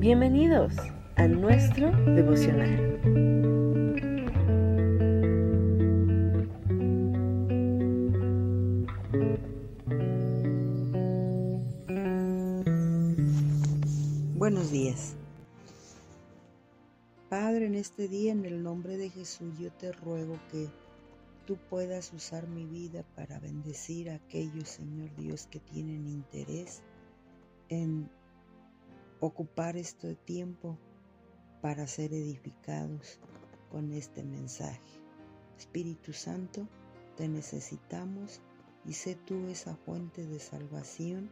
Bienvenidos a nuestro devocional. Buenos días. Padre, en este día, en el nombre de Jesús, yo te ruego que tú puedas usar mi vida para bendecir a aquellos, Señor Dios, que tienen interés en ocupar este tiempo para ser edificados con este mensaje. Espíritu Santo, te necesitamos y sé tú esa fuente de salvación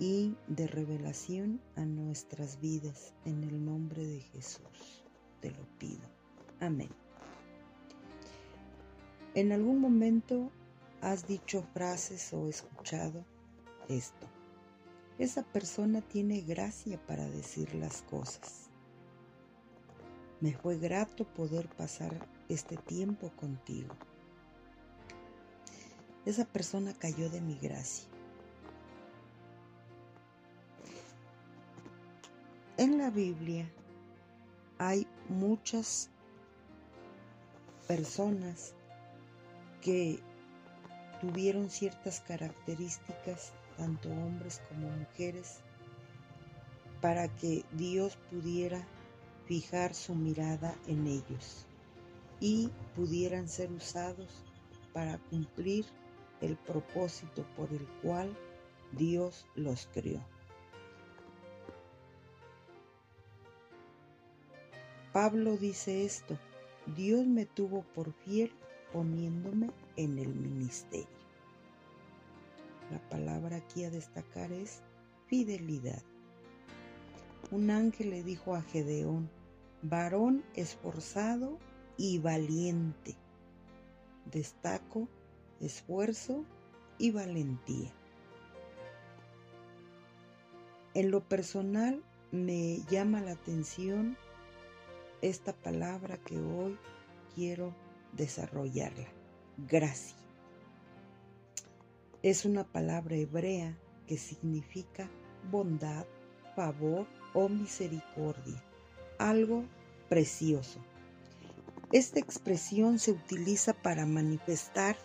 y de revelación a nuestras vidas. En el nombre de Jesús te lo pido. Amén. En algún momento has dicho frases o escuchado esto. Esa persona tiene gracia para decir las cosas. Me fue grato poder pasar este tiempo contigo. Esa persona cayó de mi gracia. En la Biblia hay muchas personas que tuvieron ciertas características tanto hombres como mujeres, para que Dios pudiera fijar su mirada en ellos y pudieran ser usados para cumplir el propósito por el cual Dios los creó. Pablo dice esto, Dios me tuvo por fiel poniéndome en el ministerio. La palabra aquí a destacar es fidelidad. Un ángel le dijo a Gedeón, varón esforzado y valiente. Destaco esfuerzo y valentía. En lo personal me llama la atención esta palabra que hoy quiero desarrollarla. Gracia es una palabra hebrea que significa bondad, favor o misericordia, algo precioso. Esta expresión se utiliza para manifestar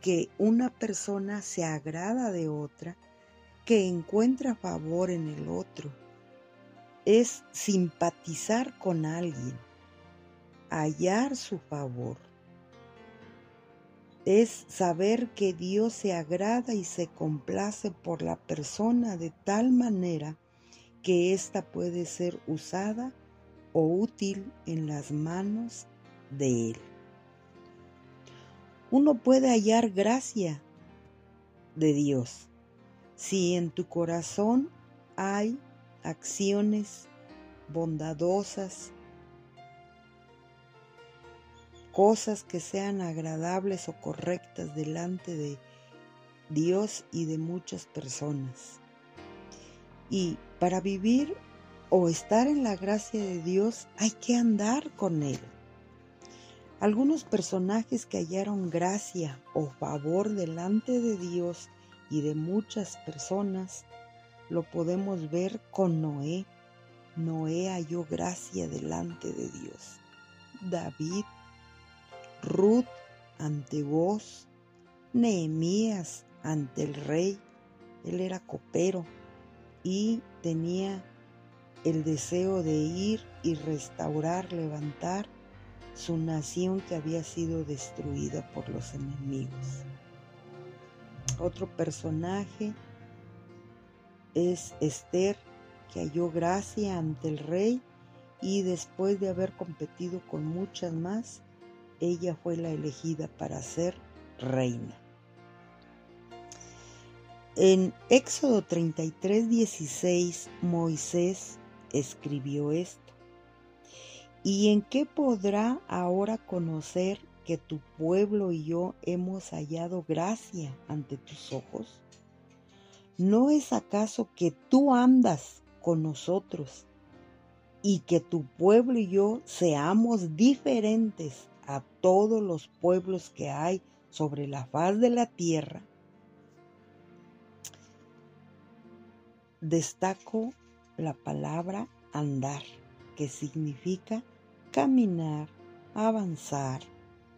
que una persona se agrada de otra, que encuentra favor en el otro. Es simpatizar con alguien, hallar su favor es saber que Dios se agrada y se complace por la persona de tal manera que ésta puede ser usada o útil en las manos de Él. Uno puede hallar gracia de Dios si en tu corazón hay acciones bondadosas, cosas que sean agradables o correctas delante de Dios y de muchas personas. Y para vivir o estar en la gracia de Dios hay que andar con Él. Algunos personajes que hallaron gracia o favor delante de Dios y de muchas personas lo podemos ver con Noé. Noé halló gracia delante de Dios. David Ruth ante vos, Nehemías ante el rey. Él era copero y tenía el deseo de ir y restaurar, levantar su nación que había sido destruida por los enemigos. Otro personaje es Esther, que halló gracia ante el rey y después de haber competido con muchas más, ella fue la elegida para ser reina. En Éxodo 33, 16, Moisés escribió esto. ¿Y en qué podrá ahora conocer que tu pueblo y yo hemos hallado gracia ante tus ojos? ¿No es acaso que tú andas con nosotros y que tu pueblo y yo seamos diferentes a todos los pueblos que hay sobre la faz de la tierra, destaco la palabra andar, que significa caminar, avanzar,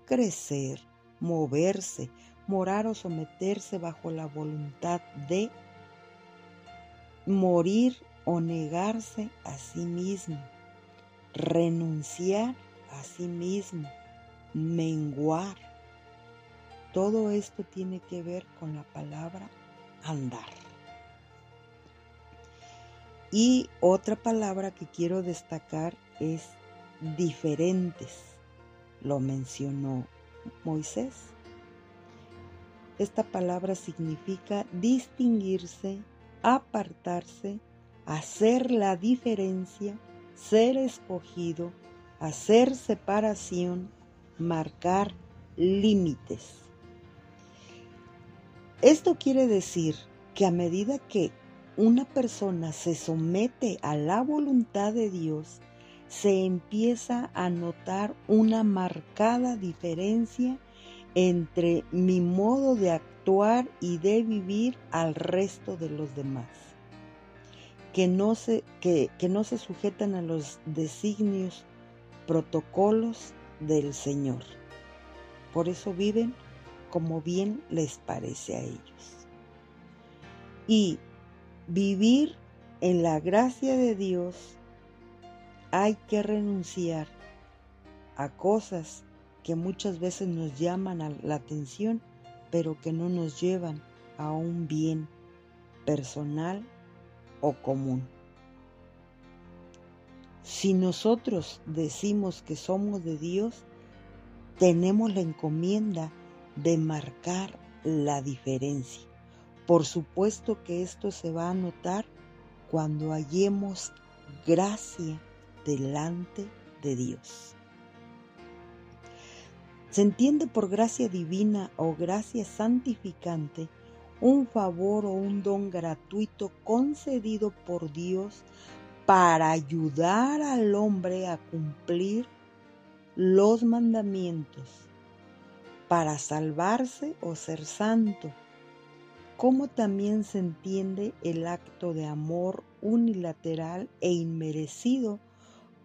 crecer, moverse, morar o someterse bajo la voluntad de morir o negarse a sí mismo, renunciar a sí mismo, menguar. Todo esto tiene que ver con la palabra andar. Y otra palabra que quiero destacar es diferentes. Lo mencionó Moisés. Esta palabra significa distinguirse, apartarse, hacer la diferencia, ser escogido, hacer separación, marcar límites. Esto quiere decir que a medida que una persona se somete a la voluntad de Dios, se empieza a notar una marcada diferencia entre mi modo de actuar y de vivir al resto de los demás, que no se, que, no se sujetan a los designios, protocolos del Señor. Por eso viven como bien les parece a ellos. Y vivir en la gracia de Dios hay que renunciar a cosas que muchas veces nos llaman la atención, pero que no nos llevan a un bien personal o común. Si nosotros decimos que somos de Dios, tenemos la encomienda de marcar la diferencia. Por supuesto que esto se va a notar cuando hallemos gracia delante de Dios. Se entiende por gracia divina o gracia santificante un favor o un don gratuito concedido por Dios para ayudar al hombre a cumplir los mandamientos, para salvarse o ser santo, como también se entiende el acto de amor unilateral e inmerecido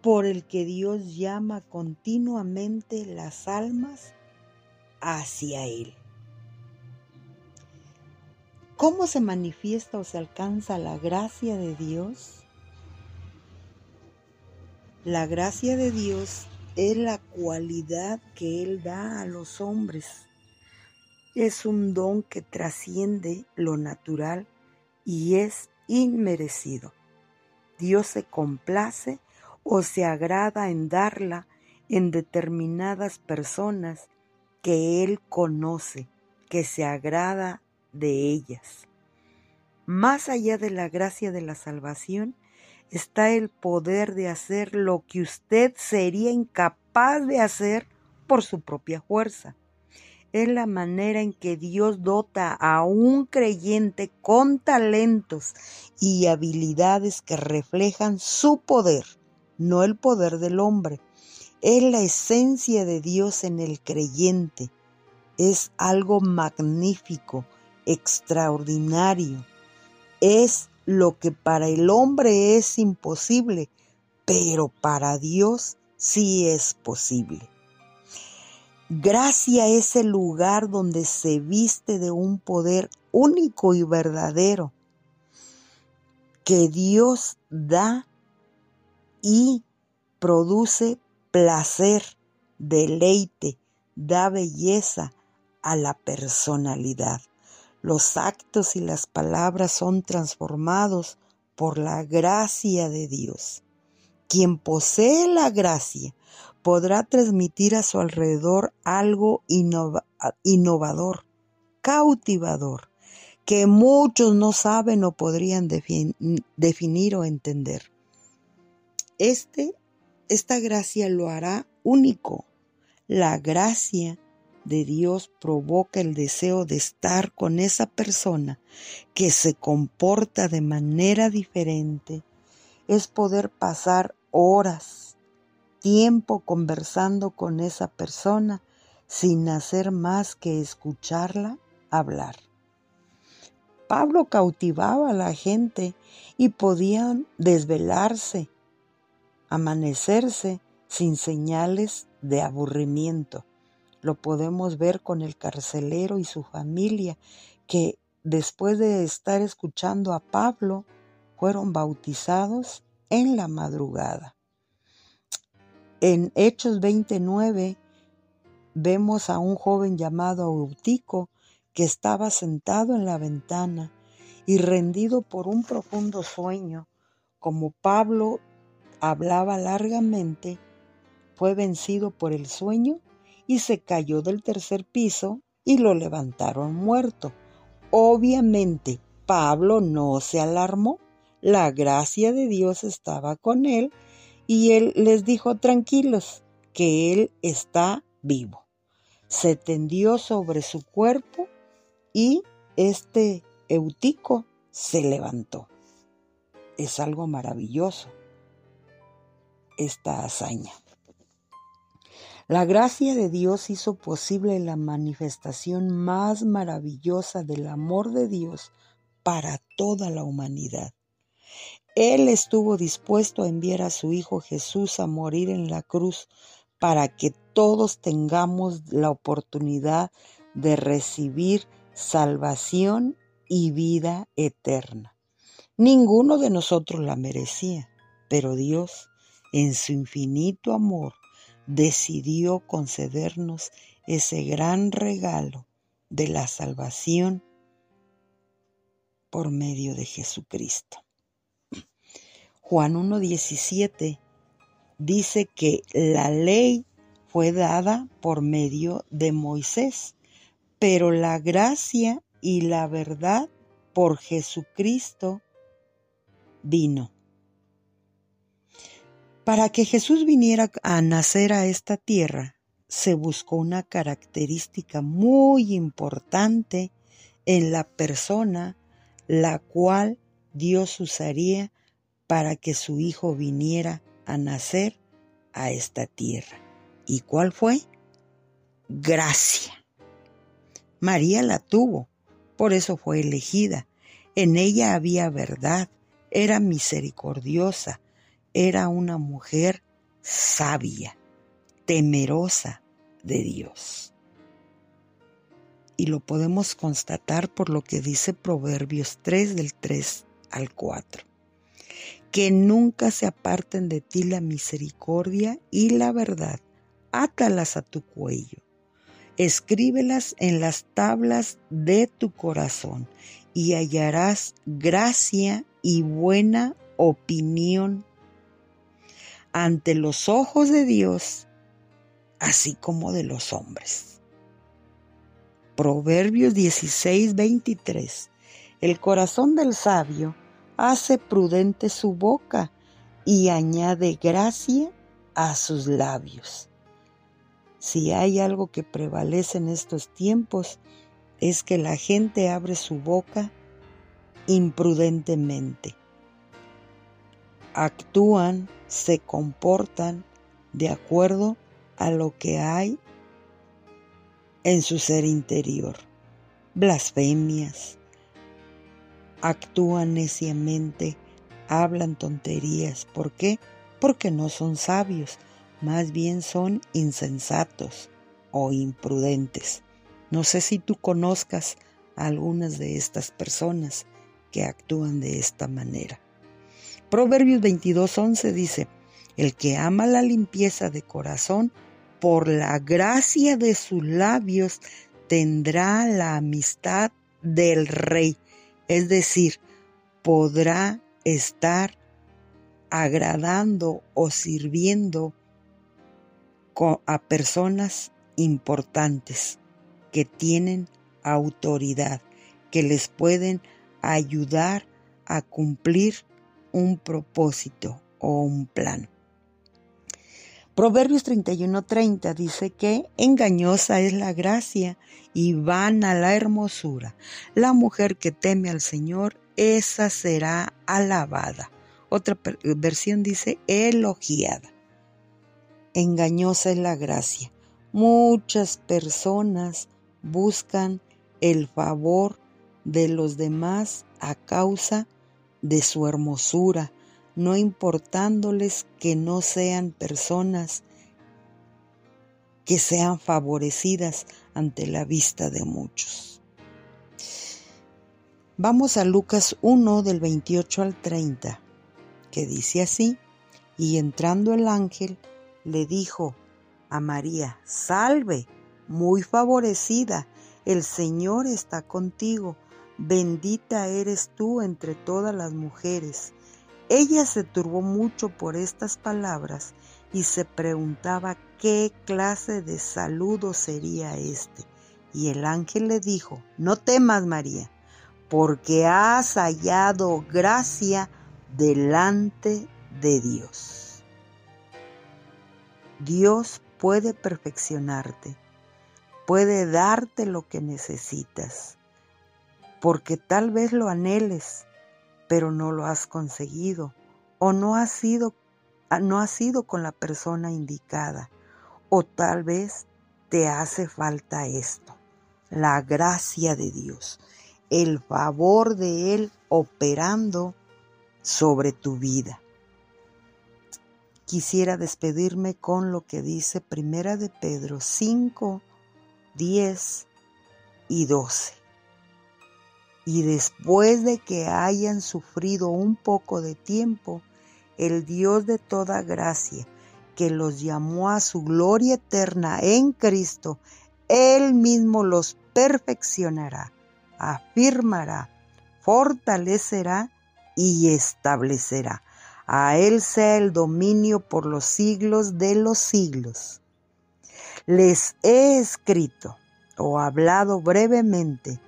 por el que Dios llama continuamente las almas hacia Él. ¿Cómo se manifiesta o se alcanza la gracia de Dios? La gracia de Dios es la cualidad que Él da a los hombres. Es un don que trasciende lo natural y es inmerecido. Dios se complace o se agrada en darla en determinadas personas que Él conoce, que se agrada de ellas. Más allá de la gracia de la salvación está el poder de hacer lo que usted sería incapaz de hacer por su propia fuerza. Es la manera en que Dios dota a un creyente con talentos y habilidades que reflejan su poder no el poder del hombre. Es la esencia de Dios en el creyente. Es algo magnífico, extraordinario. Es lo que para el hombre es imposible, pero para Dios sí es posible. Gracia es el lugar donde se viste de un poder único y verdadero que Dios da y produce placer, deleite, da belleza a la personalidad. Los actos y las palabras son transformados por la gracia de Dios. Quien posee la gracia podrá transmitir a su alrededor algo innovador, cautivador, que muchos no saben o podrían definir o entender. Este, esta gracia lo hará único. La gracia de Dios provoca el deseo de estar con esa persona que se comporta de manera diferente. Es poder pasar horas, tiempo conversando con esa persona sin hacer más que escucharla hablar. Pablo cautivaba a la gente y podían desvelarse amanecerse sin señales de aburrimiento. Lo podemos ver con el carcelero y su familia, que después de estar escuchando a Pablo, fueron bautizados en la madrugada. En Hechos 29 vemos a un joven llamado Eutico que estaba sentado en la ventana y rendido por un profundo sueño, como Pablo hablaba largamente, fue vencido por el sueño y se cayó del tercer piso y lo levantaron muerto. Obviamente, Pablo no se alarmó, la gracia de Dios estaba con él y él les dijo tranquilos que él está vivo. Se tendió sobre su cuerpo y este Eutico se levantó. Es algo maravilloso esta hazaña. La gracia de Dios hizo posible la manifestación más maravillosa del amor de Dios para toda la humanidad. Él estuvo dispuesto a enviar a su Hijo Jesús a morir en la cruz para que todos tengamos la oportunidad de recibir salvación y vida eterna. Ninguno de nosotros la merecía, pero Dios, en su infinito amor, decidió concedernos ese gran regalo de la salvación por medio de Jesucristo. Juan 1.17 dice que la ley fue dada por medio de Moisés, pero la gracia y la verdad por Jesucristo vino. Para que Jesús viniera a nacer a esta tierra, se buscó una característica muy importante en la persona la cual Dios usaría para que su Hijo viniera a nacer a esta tierra. ¿Y cuál fue? Gracia. María la tuvo, por eso fue elegida. En ella había verdad, era misericordiosa, era una mujer sabia, temerosa de Dios. Y lo podemos constatar por lo que dice Proverbios 3 del 3 al 4. Que nunca se aparten de ti la misericordia y la verdad, átalas a tu cuello. Escríbelas en las tablas de tu corazón y hallarás gracia y buena opinión ante los ojos de Dios, así como de los hombres. Proverbios 16, 23. El corazón del sabio hace prudente su boca y añade gracia a sus labios. Si hay algo que prevalece en estos tiempos, es que la gente abre su boca imprudentemente actúan, se comportan de acuerdo a lo que hay en su ser interior. Blasfemias, actúan neciamente, hablan tonterías. ¿Por qué? Porque no son sabios, más bien son insensatos o imprudentes. No sé si tú conozcas a algunas de estas personas que actúan de esta manera. Proverbios 22:11 dice, el que ama la limpieza de corazón, por la gracia de sus labios, tendrá la amistad del rey. Es decir, podrá estar agradando o sirviendo a personas importantes que tienen autoridad, que les pueden ayudar a cumplir un propósito o un plan. Proverbios 31:30 dice que engañosa es la gracia y vana la hermosura. La mujer que teme al Señor, esa será alabada. Otra versión dice elogiada. Engañosa es la gracia. Muchas personas buscan el favor de los demás a causa de su hermosura, no importándoles que no sean personas que sean favorecidas ante la vista de muchos. Vamos a Lucas 1 del 28 al 30, que dice así, y entrando el ángel le dijo a María, salve, muy favorecida, el Señor está contigo, bendita eres tú entre todas las mujeres. Ella se turbó mucho por estas palabras y se preguntaba qué clase de saludo sería este. Y el ángel le dijo, no temas María, porque has hallado gracia delante de Dios. Dios puede perfeccionarte, puede darte lo que necesitas, porque tal vez lo anheles, pero no lo has conseguido o no has sido no has sido con la persona indicada o tal vez te hace falta esto, la gracia de Dios, el favor de Él operando sobre tu vida. Quisiera despedirme con lo que dice Primera de Pedro 5, 10 y 12. Y después de que hayan sufrido un poco de tiempo, el Dios de toda gracia, que los llamó a su gloria eterna en Cristo, Él mismo los perfeccionará, afirmará, fortalecerá y establecerá. A Él sea el dominio por los siglos de los siglos. Les he escrito o hablado brevemente,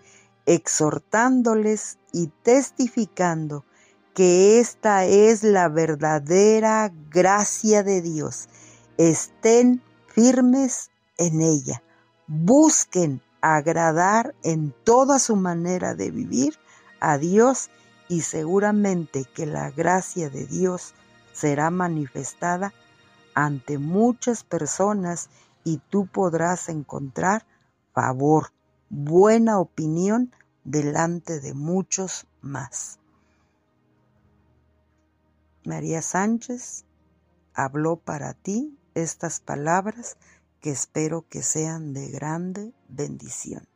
exhortándoles y testificando que esta es la verdadera gracia de Dios. Estén firmes en ella. Busquen agradar en toda su manera de vivir a Dios y seguramente que la gracia de Dios será manifestada ante muchas personas y tú podrás encontrar favor, buena opinión delante de muchos más. María Sánchez habló para ti estas palabras que espero que sean de grande bendición.